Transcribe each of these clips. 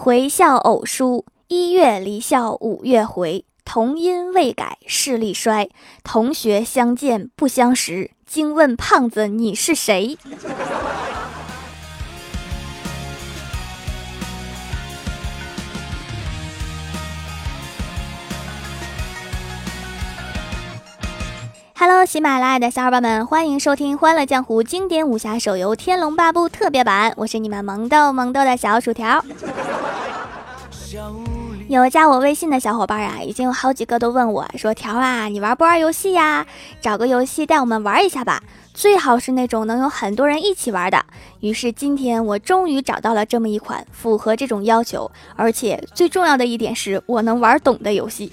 回校偶书，一月离校五月回，童音未改视力衰。同学相见不相识，惊问胖子你是谁？Hello，喜马拉雅的小伙伴们，欢迎收听《欢乐江湖》经典武侠手游《天龙八部》特别版，我是你们萌豆萌豆的小薯条。有加我微信的小伙伴啊，已经有好几个都问我说：“条啊，你玩不玩游戏呀？找个游戏带我们玩一下吧，最好是那种能有很多人一起玩的。”于是今天我终于找到了这么一款符合这种要求，而且最重要的一点是我能玩懂的游戏。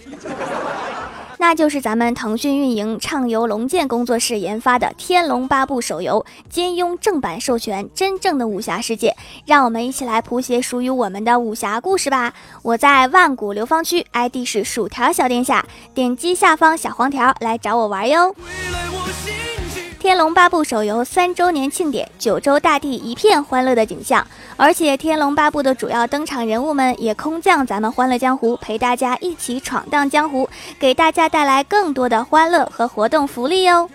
那就是咱们腾讯运营、畅游龙剑工作室研发的《天龙八部》手游，金庸正版授权，真正的武侠世界，让我们一起来谱写属于我们的武侠故事吧！我在万古流芳区，ID 是薯条小殿下，点击下方小黄条来找我玩哟。《未来我天龙八部》手游三周年庆典，九州大地一片欢乐的景象，而且《天龙八部》的主要登场人物们也空降咱们欢乐江湖，陪大家一起闯荡江湖，给大家带来更多的欢乐和活动福利哟。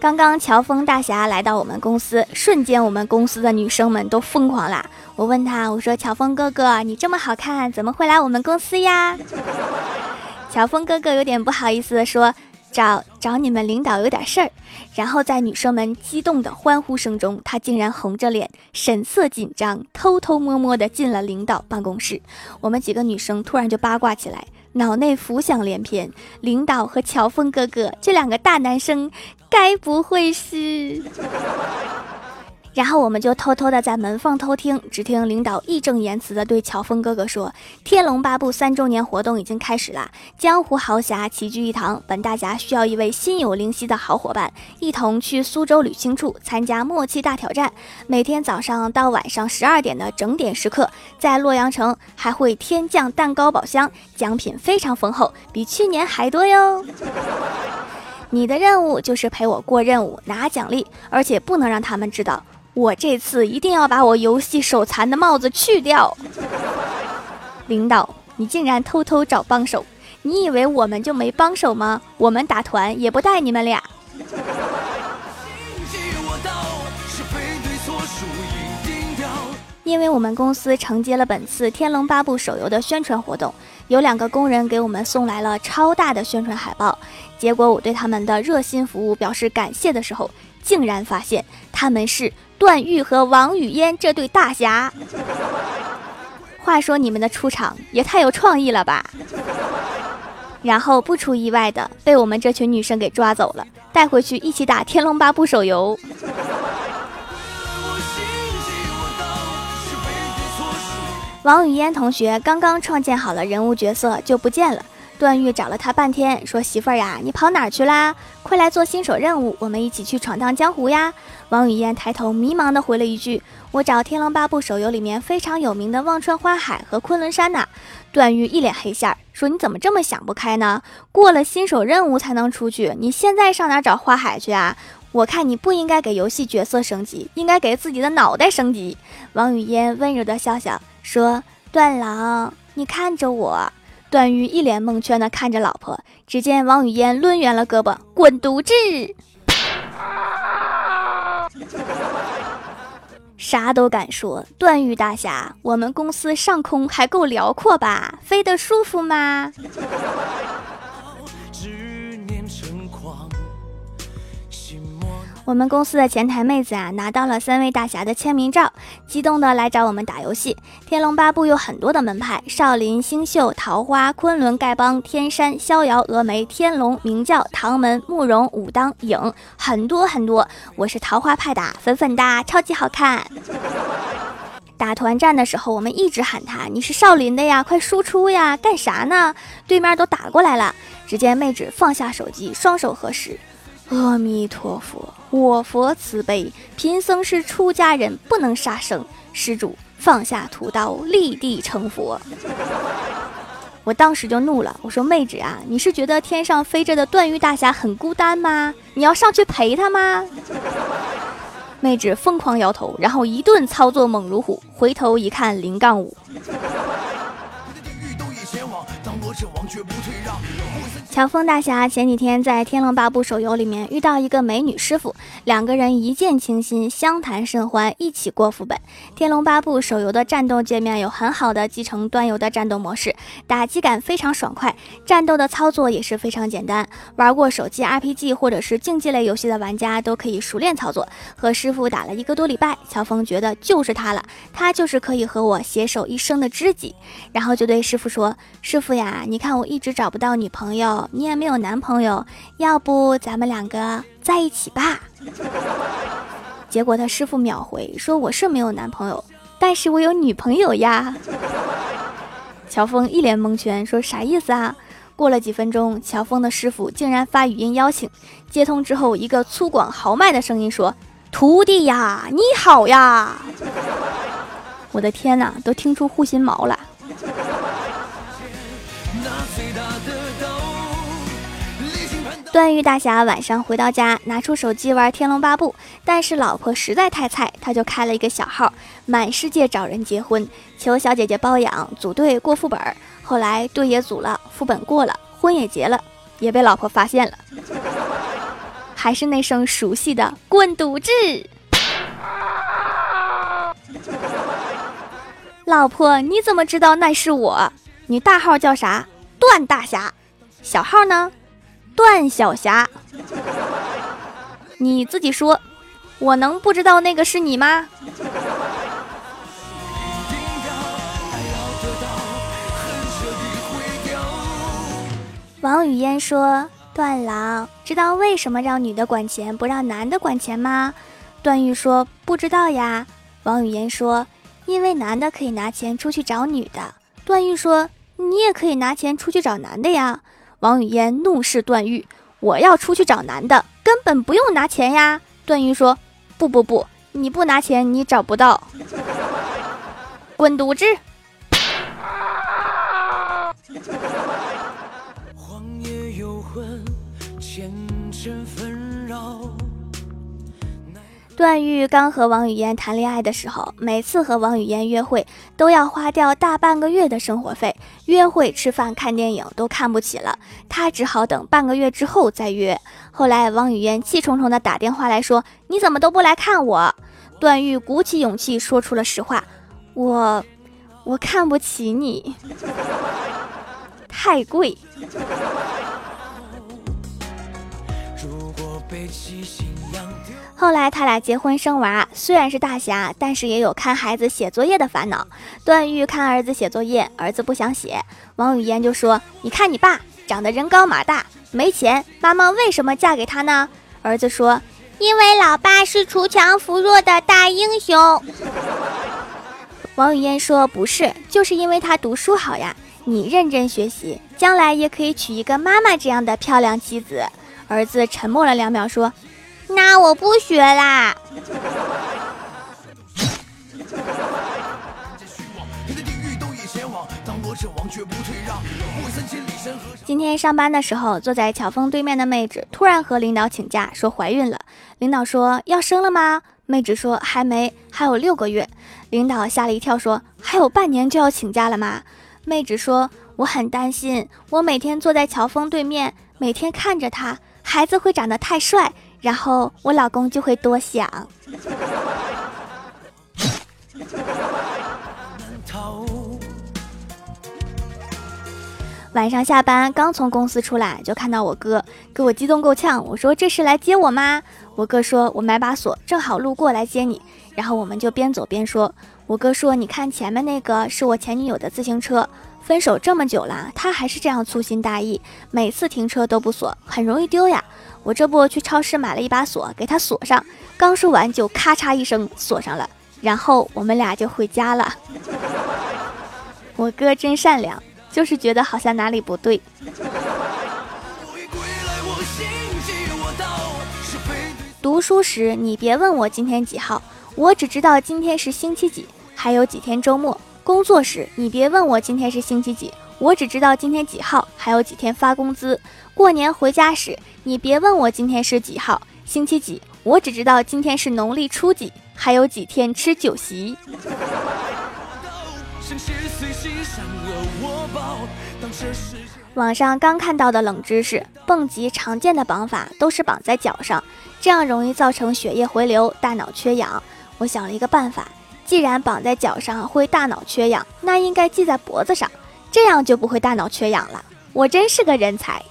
刚刚乔峰大侠来到我们公司，瞬间我们公司的女生们都疯狂啦！我问他，我说乔峰哥哥，你这么好看，怎么会来我们公司呀？乔峰哥哥有点不好意思的说。找找你们领导有点事儿，然后在女生们激动的欢呼声中，他竟然红着脸，神色紧张，偷偷摸摸的进了领导办公室。我们几个女生突然就八卦起来，脑内浮想联翩：领导和乔峰哥哥这两个大男生，该不会是？然后我们就偷偷的在门缝偷听，只听领导义正言辞的对乔峰哥哥说：“《天龙八部》三周年活动已经开始了，江湖豪侠齐聚一堂，本大侠需要一位心有灵犀的好伙伴，一同去苏州旅清处参加默契大挑战。每天早上到晚上十二点的整点时刻，在洛阳城还会天降蛋糕宝箱，奖品非常丰厚，比去年还多哟。你的任务就是陪我过任务，拿奖励，而且不能让他们知道。”我这次一定要把我游戏手残的帽子去掉。领导，你竟然偷偷找帮手，你以为我们就没帮手吗？我们打团也不带你们俩。因为我们公司承接了本次《天龙八部》手游的宣传活动，有两个工人给我们送来了超大的宣传海报。结果我对他们的热心服务表示感谢的时候，竟然发现他们是。段誉和王语嫣这对大侠，话说你们的出场也太有创意了吧！然后不出意外的被我们这群女生给抓走了，带回去一起打《天龙八部》手游。王语嫣同学刚刚创建好了人物角色就不见了。段誉找了他半天，说：“媳妇儿呀，你跑哪儿去啦？快来做新手任务，我们一起去闯荡江湖呀！”王语嫣抬头迷茫地回了一句：“我找《天龙八部》手游里面非常有名的忘川花海和昆仑山呢。”段誉一脸黑线儿，说：“你怎么这么想不开呢？过了新手任务才能出去，你现在上哪儿找花海去啊？我看你不应该给游戏角色升级，应该给自己的脑袋升级。”王语嫣温柔地笑笑说：“段郎，你看着我。”段誉一脸蒙圈的看着老婆，只见王语嫣抡圆了胳膊，滚犊子！啥都敢说，段誉大侠，我们公司上空还够辽阔吧？飞得舒服吗？我们公司的前台妹子啊，拿到了三位大侠的签名照，激动的来找我们打游戏。天龙八部有很多的门派：少林、星宿、桃花、昆仑、丐帮、天山、逍遥、峨眉、天龙、明教、唐门、慕容、武当、影，很多很多。我是桃花派的，粉粉的，超级好看。打团战的时候，我们一直喊他：“你是少林的呀，快输出呀，干啥呢？”对面都打过来了。只见妹纸放下手机，双手合十。阿弥陀佛，我佛慈悲，贫僧是出家人，不能杀生。施主放下屠刀，立地成佛。我当时就怒了，我说妹纸啊，你是觉得天上飞着的段誉大侠很孤单吗？你要上去陪他吗？妹纸疯狂摇头，然后一顿操作猛如虎，回头一看零杠五。乔峰大侠前几天在《天龙八部》手游里面遇到一个美女师傅，两个人一见倾心，相谈甚欢，一起过副本。《天龙八部》手游的战斗界面有很好的继承端游的战斗模式，打击感非常爽快，战斗的操作也是非常简单。玩过手机 RPG 或者是竞技类游戏的玩家都可以熟练操作。和师傅打了一个多礼拜，乔峰觉得就是他了，他就是可以和我携手一生的知己。然后就对师傅说：“师傅呀，你看我一直找不到女朋友。”你也没有男朋友，要不咱们两个在一起吧？结果他师傅秒回说：“我是没有男朋友，但是我有女朋友呀。”乔峰一脸蒙圈，说：“啥意思啊？”过了几分钟，乔峰的师傅竟然发语音邀请。接通之后，一个粗犷豪迈的声音说：“徒弟呀，你好呀！” 我的天哪，都听出护心毛了。段誉大侠晚上回到家，拿出手机玩《天龙八部》，但是老婆实在太菜，他就开了一个小号，满世界找人结婚，求小姐姐包养，组队过副本。后来队也组了，副本过了，婚也结了，也被老婆发现了，还是那声熟悉的“滚犊子”。老婆，你怎么知道那是我？你大号叫啥？段大侠，小号呢？段小霞，你自己说，我能不知道那个是你吗？王语嫣说：“段郎，知道为什么让女的管钱不让男的管钱吗？”段誉说：“不知道呀。”王语嫣说：“因为男的可以拿钱出去找女的。”段誉说：“你也可以拿钱出去找男的呀。”王语嫣怒视段誉：“我要出去找男的，根本不用拿钱呀。”段誉说：“不不不，你不拿钱，你找不到。滚犊子！”段誉刚和王语嫣谈恋爱的时候，每次和王语嫣约会都要花掉大半个月的生活费，约会、吃饭、看电影都看不起了，他只好等半个月之后再约。后来王语嫣气冲冲的打电话来说：“你怎么都不来看我？”段誉鼓起勇气说出了实话：“我，我看不起你，太贵。”如果被后来他俩结婚生娃，虽然是大侠，但是也有看孩子写作业的烦恼。段誉看儿子写作业，儿子不想写，王语嫣就说：“你看你爸长得人高马大，没钱，妈妈为什么嫁给他呢？”儿子说：“因为老爸是锄强扶弱的大英雄。”王语嫣说：“不是，就是因为他读书好呀，你认真学习，将来也可以娶一个妈妈这样的漂亮妻子。”儿子沉默了两秒，说。那我不学啦。今天上班的时候，坐在乔峰对面的妹纸突然和领导请假，说怀孕了。领导说要生了吗？妹纸说还没，还有六个月。领导吓了一跳，说还有半年就要请假了吗？妹纸说我很担心，我每天坐在乔峰对面，每天看着他，孩子会长得太帅。然后我老公就会多想。晚上下班刚从公司出来，就看到我哥，给我激动够呛。我说：“这是来接我吗？”我哥说：“我买把锁，正好路过来接你。”然后我们就边走边说。我哥说：“你看前面那个是我前女友的自行车，分手这么久了，她还是这样粗心大意，每次停车都不锁，很容易丢呀。”我这不去超市买了一把锁，给他锁上。刚说完，就咔嚓一声锁上了。然后我们俩就回家了。我哥真善良，就是觉得好像哪里不对。读书时，你别问我今天几号，我只知道今天是星期几，还有几天周末。工作时，你别问我今天是星期几。我只知道今天几号，还有几天发工资。过年回家时，你别问我今天是几号，星期几，我只知道今天是农历初几，还有几天吃酒席。网上刚看到的冷知识：蹦极常见的绑法都是绑在脚上，这样容易造成血液回流，大脑缺氧。我想了一个办法，既然绑在脚上会大脑缺氧，那应该系在脖子上，这样就不会大脑缺氧了。我真是个人才。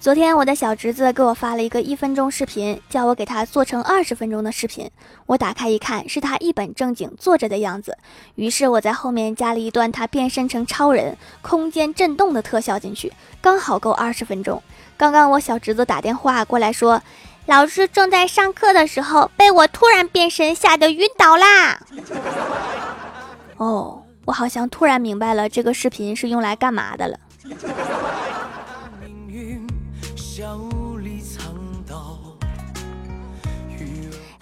昨天我的小侄子给我发了一个一分钟视频，叫我给他做成二十分钟的视频。我打开一看，是他一本正经坐着的样子。于是我在后面加了一段他变身成超人、空间震动的特效进去，刚好够二十分钟。刚刚我小侄子打电话过来说，老师正在上课的时候被我突然变身吓得晕倒啦。哦，我好像突然明白了这个视频是用来干嘛的了。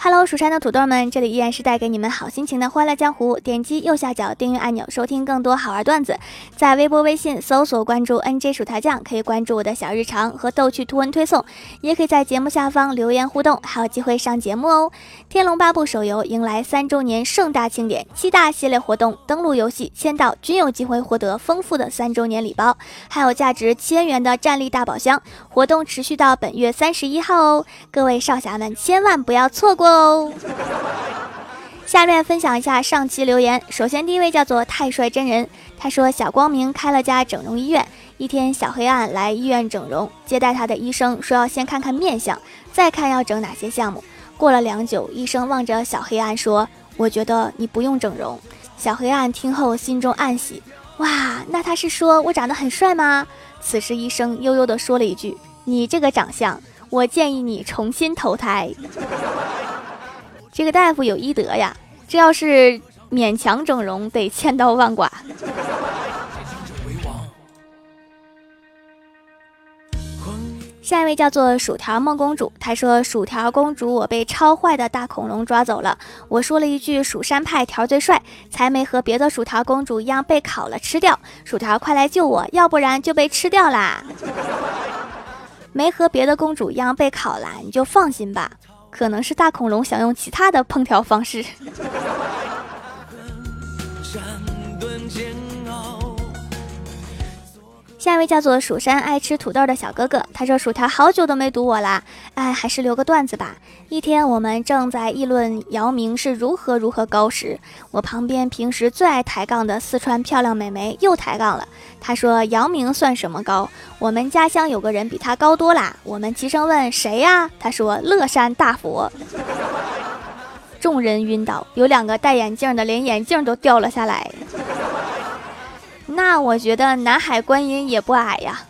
Hello，蜀山的土豆们，这里依然是带给你们好心情的欢乐江湖。点击右下角订阅按钮，收听更多好玩段子。在微博、微信搜索关注 NJ 薯条酱，可以关注我的小日常和逗趣图文推送，也可以在节目下方留言互动，还有机会上节目哦。天龙八部手游迎来三周年盛大庆典，七大系列活动，登录游戏签到均有机会获得丰富的三周年礼包，还有价值千元的战力大宝箱。活动持续到本月三十一号哦，各位少侠们千万不要错过。哦，下面分享一下上期留言。首先，第一位叫做太帅真人，他说小光明开了家整容医院。一天，小黑暗来医院整容，接待他的医生说要先看看面相，再看要整哪些项目。过了良久，医生望着小黑暗说：“我觉得你不用整容。”小黑暗听后心中暗喜，哇，那他是说我长得很帅吗？此时，医生悠悠地说了一句：“你这个长相，我建议你重新投胎。”这个大夫有医德呀，这要是勉强整容，得千刀万剐。下一位叫做薯条梦公主，她说：“薯条公主，我被超坏的大恐龙抓走了。我说了一句‘蜀山派条最帅’，才没和别的薯条公主一样被烤了吃掉。薯条，快来救我，要不然就被吃掉啦！没和别的公主一样被烤啦，你就放心吧。”可能是大恐龙想用其他的烹调方式。下一位叫做蜀山爱吃土豆的小哥哥，他说：“薯条好久都没堵我啦，哎，还是留个段子吧。一天，我们正在议论姚明是如何如何高时，我旁边平时最爱抬杠的四川漂亮美眉又抬杠了。她说：姚明算什么高？我们家乡有个人比他高多啦。我们齐声问谁呀？他说：乐山大佛。众人晕倒，有两个戴眼镜的连眼镜都掉了下来。”那我觉得南海观音也不矮呀。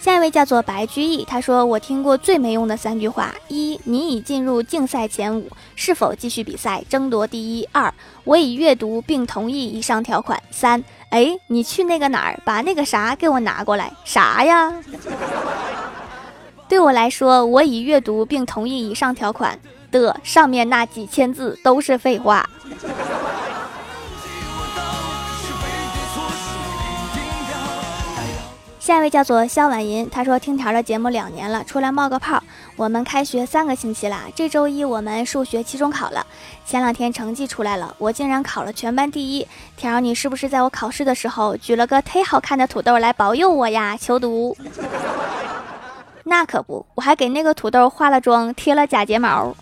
下一位叫做白居易，他说：“我听过最没用的三句话：一，你已进入竞赛前五，是否继续比赛争夺第一？二，我已阅读并同意以上条款。三，哎，你去那个哪儿，把那个啥给我拿过来？啥呀？对我来说，我已阅读并同意以上条款。”的上面那几千字都是废话。下一位叫做肖婉银，他说听条的节目两年了，出来冒个泡。我们开学三个星期啦，这周一我们数学期中考了，前两天成绩出来了，我竟然考了全班第一。条，你是不是在我考试的时候举了个忒好看的土豆来保佑我呀？求读。那可不，我还给那个土豆化了妆，贴了假睫毛。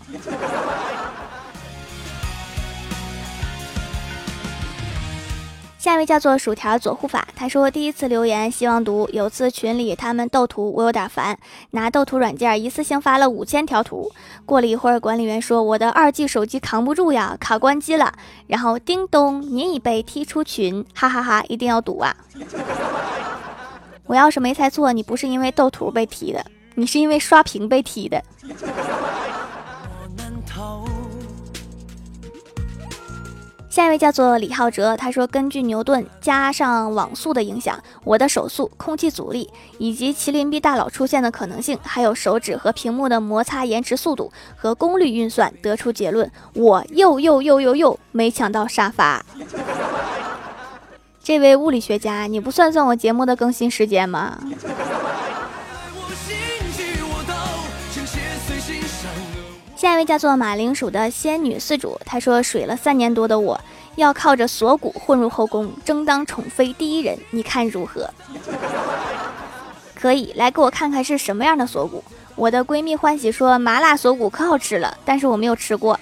下一位叫做薯条左护法，他说第一次留言，希望读。有次群里他们斗图，我有点烦，拿斗图软件一次性发了五千条图。过了一会儿，管理员说我的二 G 手机扛不住呀，卡关机了。然后叮咚，您已被踢出群，哈哈哈，一定要读啊！我要是没猜错，你不是因为斗图被踢的。你是因为刷屏被踢的。下一位叫做李浩哲，他说：“根据牛顿加上网速的影响，我的手速、空气阻力以及麒麟臂大佬出现的可能性，还有手指和屏幕的摩擦延迟速度和功率运算，得出结论，我又又又又又没抢到沙发。这位物理学家，你不算算我节目的更新时间吗？”下一位叫做马铃薯的仙女四主，她说：“水了三年多的我，要靠着锁骨混入后宫，争当宠妃第一人，你看如何？”可以来给我看看是什么样的锁骨。我的闺蜜欢喜说：“麻辣锁骨可好吃了，但是我没有吃过。”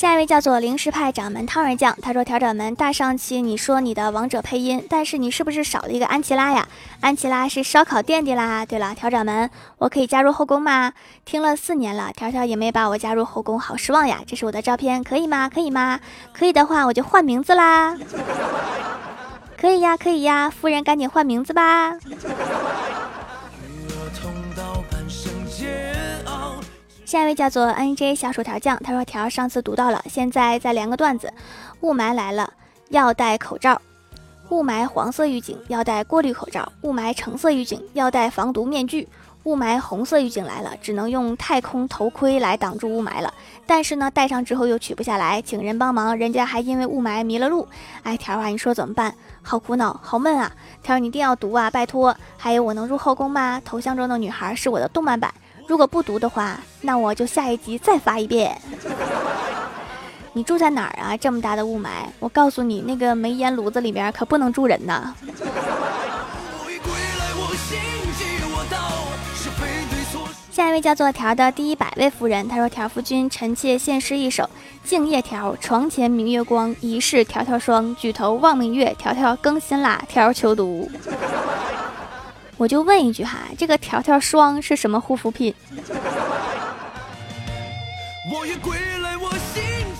下一位叫做零食派掌门汤儿酱，他说：“调掌门，大上期你说你的王者配音，但是你是不是少了一个安琪拉呀？安琪拉是烧烤店的啦。对了，调掌门，我可以加入后宫吗？听了四年了，条条也没把我加入后宫，好失望呀！这是我的照片，可以吗？可以吗？可以的话，我就换名字啦。可以呀，可以呀，夫人赶紧换名字吧。”下一位叫做 N J 小薯条酱，他说条上次读到了，现在再连个段子。雾霾来了，要戴口罩。雾霾黄色预警，要戴过滤口罩。雾霾橙色预警，要戴防毒面具。雾霾红色预警来了，只能用太空头盔来挡住雾霾了。但是呢，戴上之后又取不下来，请人帮忙，人家还因为雾霾迷了路。哎，条啊，你说怎么办？好苦恼，好闷啊！条你一定要读啊，拜托。还有，我能入后宫吗？头像中的女孩是我的动漫版。如果不读的话，那我就下一集再发一遍。你住在哪儿啊？这么大的雾霾，我告诉你，那个煤烟炉子里面可不能住人呐。下一位叫做条的第一百位夫人，她说：“条夫君，臣妾献诗一首，《静夜条》：床前明月光，疑是条条霜。举头望明月，条条更新啦，条求读。”我就问一句哈，这个条条霜是什么护肤品？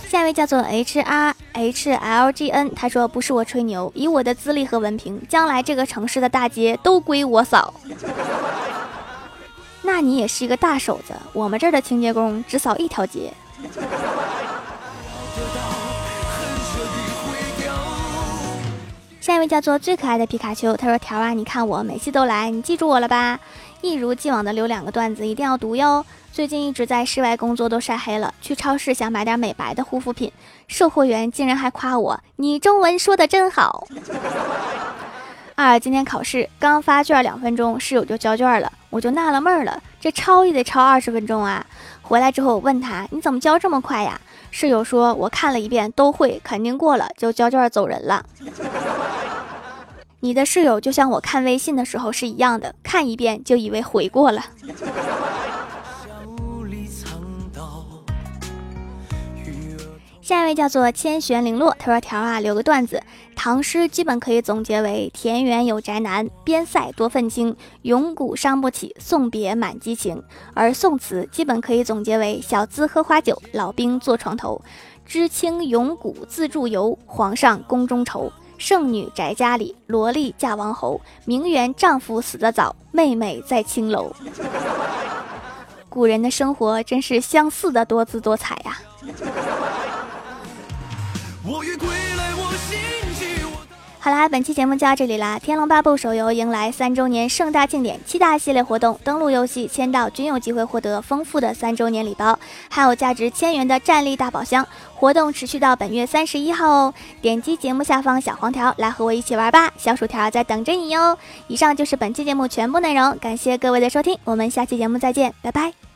下一位叫做 H R H L G N，他说不是我吹牛，以我的资历和文凭，将来这个城市的大街都归我扫。那你也是一个大手子，我们这儿的清洁工只扫一条街。一位叫做最可爱的皮卡丘，他说：“条啊，你看我每期都来，你记住我了吧？一如既往的留两个段子，一定要读哟。最近一直在室外工作，都晒黑了，去超市想买点美白的护肤品，售货员竟然还夸我：你中文说的真好。二今天考试刚发卷两分钟，室友就交卷了，我就纳了闷了，这抄也得抄二十分钟啊。回来之后我问他，你怎么交这么快呀？室友说，我看了一遍都会，肯定过了，就交卷走人了。你的室友就像我看微信的时候是一样的，看一遍就以为回过了。下一位叫做千玄零落，他说：“条啊，留个段子，唐诗基本可以总结为：田园有宅男，边塞多愤青，永古伤不起，送别满激情；而宋词基本可以总结为：小资喝花酒，老兵坐床头，知青永古自助游，皇上宫中愁。”剩女宅家里，萝莉嫁王侯，名媛丈夫死得早，妹妹在青楼。古人的生活真是相似的多姿多彩呀。我欲归来，我心急好啦，本期节目就到这里啦！《天龙八部》手游迎来三周年盛大庆典，七大系列活动，登录游戏签到均有机会获得丰富的三周年礼包，还有价值千元的战力大宝箱。活动持续到本月三十一号哦！点击节目下方小黄条来和我一起玩吧，小薯条在等着你哟！以上就是本期节目全部内容，感谢各位的收听，我们下期节目再见，拜拜。